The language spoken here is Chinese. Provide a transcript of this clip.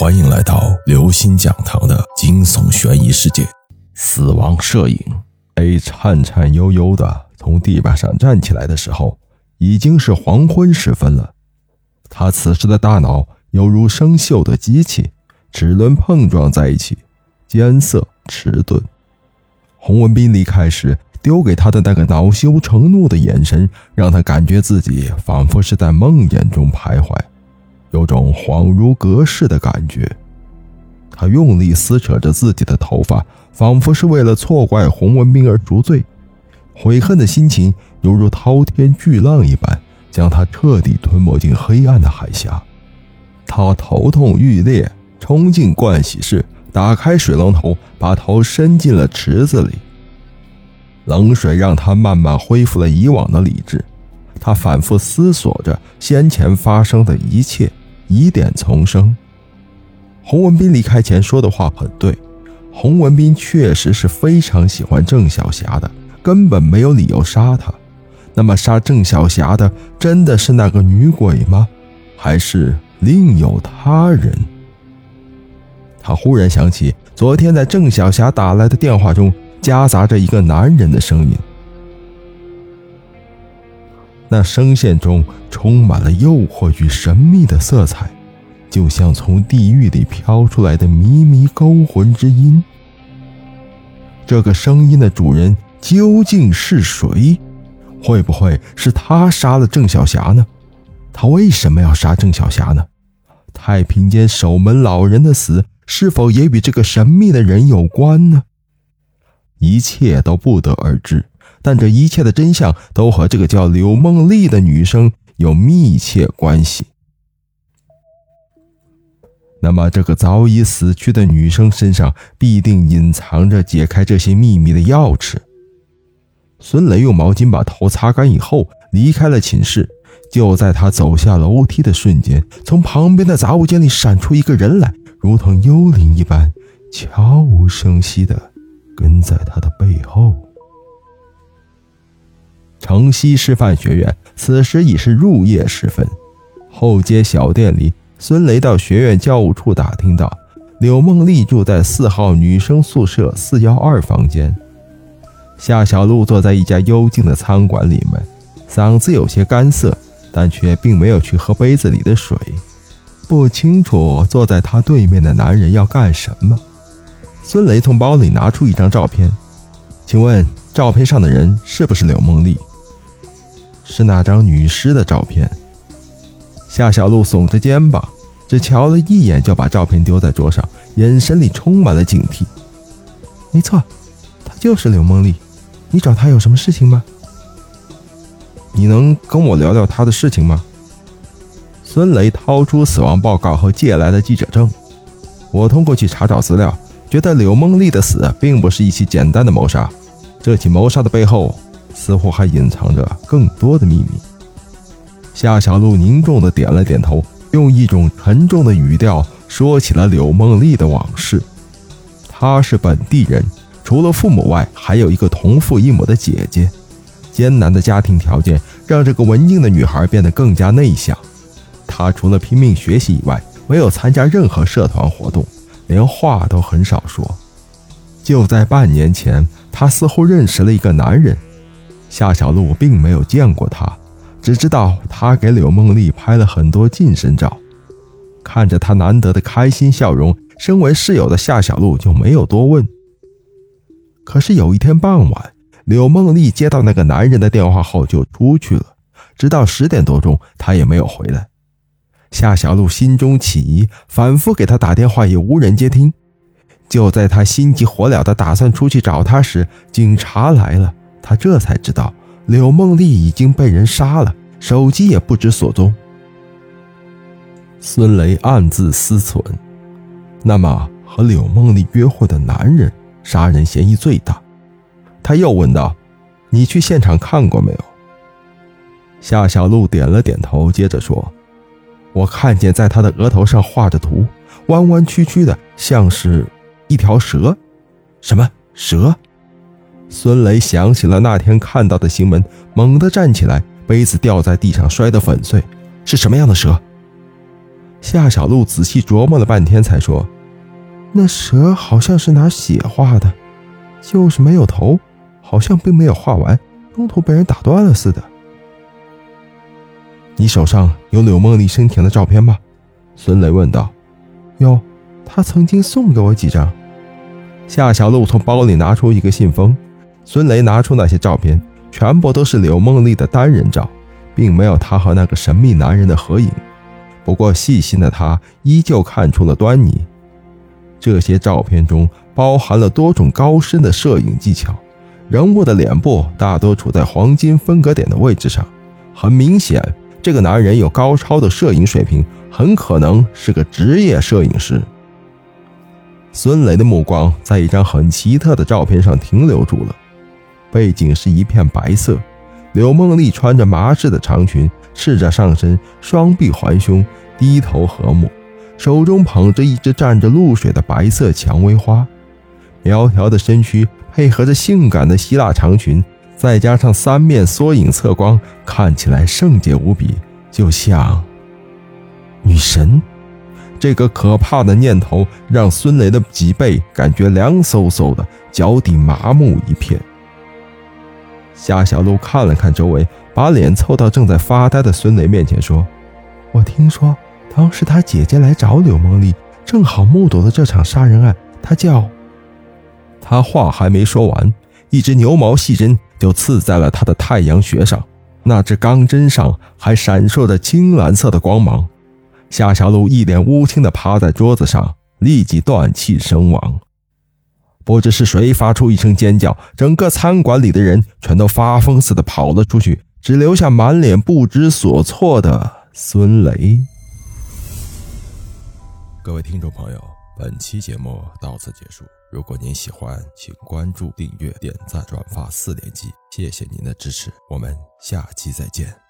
欢迎来到刘星讲堂的惊悚悬疑世界。死亡摄影 A 颤颤悠悠的从地板上站起来的时候，已经是黄昏时分了。他此时的大脑犹如生锈的机器，齿轮碰撞在一起，艰涩迟钝。洪文斌离开时丢给他的那个恼羞成怒的眼神，让他感觉自己仿佛是在梦魇中徘徊。有种恍如隔世的感觉，他用力撕扯着自己的头发，仿佛是为了错怪洪文斌而赎罪。悔恨的心情犹如滔天巨浪一般，将他彻底吞没进黑暗的海峡。他头痛欲裂，冲进盥洗室，打开水龙头，把头伸进了池子里。冷水让他慢慢恢复了以往的理智。他反复思索着先前发生的一切。疑点丛生。洪文斌离开前说的话很对，洪文斌确实是非常喜欢郑小霞的，根本没有理由杀她。那么杀郑小霞的真的是那个女鬼吗？还是另有他人？他忽然想起昨天在郑小霞打来的电话中夹杂着一个男人的声音，那声线中。充满了诱惑与神秘的色彩，就像从地狱里飘出来的靡靡勾魂之音。这个声音的主人究竟是谁？会不会是他杀了郑小霞呢？他为什么要杀郑小霞呢？太平间守门老人的死是否也与这个神秘的人有关呢？一切都不得而知，但这一切的真相都和这个叫柳梦丽的女生。有密切关系。那么，这个早已死去的女生身上必定隐藏着解开这些秘密的钥匙。孙雷用毛巾把头擦干以后，离开了寝室。就在他走下楼梯的瞬间，从旁边的杂物间里闪出一个人来，如同幽灵一般，悄无声息地跟在他的背后。城西师范学院。此时已是入夜时分，后街小店里，孙雷到学院教务处打听到，柳梦丽住在四号女生宿舍四幺二房间。夏小璐坐在一家幽静的餐馆里面，嗓子有些干涩，但却并没有去喝杯子里的水。不清楚坐在他对面的男人要干什么。孙雷从包里拿出一张照片，请问照片上的人是不是柳梦丽？是那张女尸的照片。夏小璐耸着肩膀，只瞧了一眼就把照片丢在桌上，眼神里充满了警惕。没错，她就是刘梦丽。你找她有什么事情吗？你能跟我聊聊她的事情吗？孙雷掏出死亡报告和借来的记者证。我通过去查找资料，觉得柳梦丽的死并不是一起简单的谋杀，这起谋杀的背后。似乎还隐藏着更多的秘密。夏小璐凝重的点了点头，用一种沉重的语调说起了柳梦丽的往事。她是本地人，除了父母外，还有一个同父异母的姐姐。艰难的家庭条件让这个文静的女孩变得更加内向。她除了拼命学习以外，没有参加任何社团活动，连话都很少说。就在半年前，她似乎认识了一个男人。夏小璐并没有见过他，只知道他给柳梦丽拍了很多近身照。看着他难得的开心笑容，身为室友的夏小璐就没有多问。可是有一天傍晚，柳梦丽接到那个男人的电话后就出去了，直到十点多钟，他也没有回来。夏小璐心中起疑，反复给他打电话也无人接听。就在他心急火燎的打算出去找他时，警察来了。他这才知道柳梦丽已经被人杀了，手机也不知所踪。孙雷暗自思忖：那么和柳梦丽约会的男人，杀人嫌疑最大。他又问道：“你去现场看过没有？”夏小璐点了点头，接着说：“我看见在他的额头上画着图，弯弯曲曲的，像是一条蛇。什么蛇？”孙雷想起了那天看到的新闻，猛地站起来，杯子掉在地上，摔得粉碎。是什么样的蛇？夏小璐仔细琢磨了半天，才说：“那蛇好像是拿血画的，就是没有头，好像并没有画完，中途被人打断了似的。”你手上有柳梦丽生前的照片吗？孙雷问道。有，他曾经送给我几张。夏小璐从包里拿出一个信封，孙雷拿出那些照片，全部都是柳梦丽的单人照，并没有她和那个神秘男人的合影。不过细心的他依旧看出了端倪，这些照片中包含了多种高深的摄影技巧，人物的脸部大多处在黄金分割点的位置上，很明显，这个男人有高超的摄影水平。很可能是个职业摄影师。孙雷的目光在一张很奇特的照片上停留住了，背景是一片白色，柳梦丽穿着麻质的长裙，赤着上身，双臂环胸，低头和睦，手中捧着一只蘸着露水的白色蔷薇花，苗条的身躯配合着性感的希腊长裙，再加上三面缩影侧光，看起来圣洁无比，就像……女神，这个可怕的念头让孙雷的脊背感觉凉飕飕的，脚底麻木一片。夏小璐看了看周围，把脸凑到正在发呆的孙雷面前说：“我听说当时他姐姐来找柳梦丽，正好目睹了这场杀人案。他叫……他话还没说完，一只牛毛细针就刺在了他的太阳穴上，那只钢针上还闪烁着青蓝色的光芒。”夏小璐一脸乌青的趴在桌子上，立即断气身亡。不知是谁发出一声尖叫，整个餐馆里的人全都发疯似的跑了出去，只留下满脸不知所措的孙雷。各位听众朋友，本期节目到此结束。如果您喜欢，请关注、订阅、点赞、转发四连击，谢谢您的支持，我们下期再见。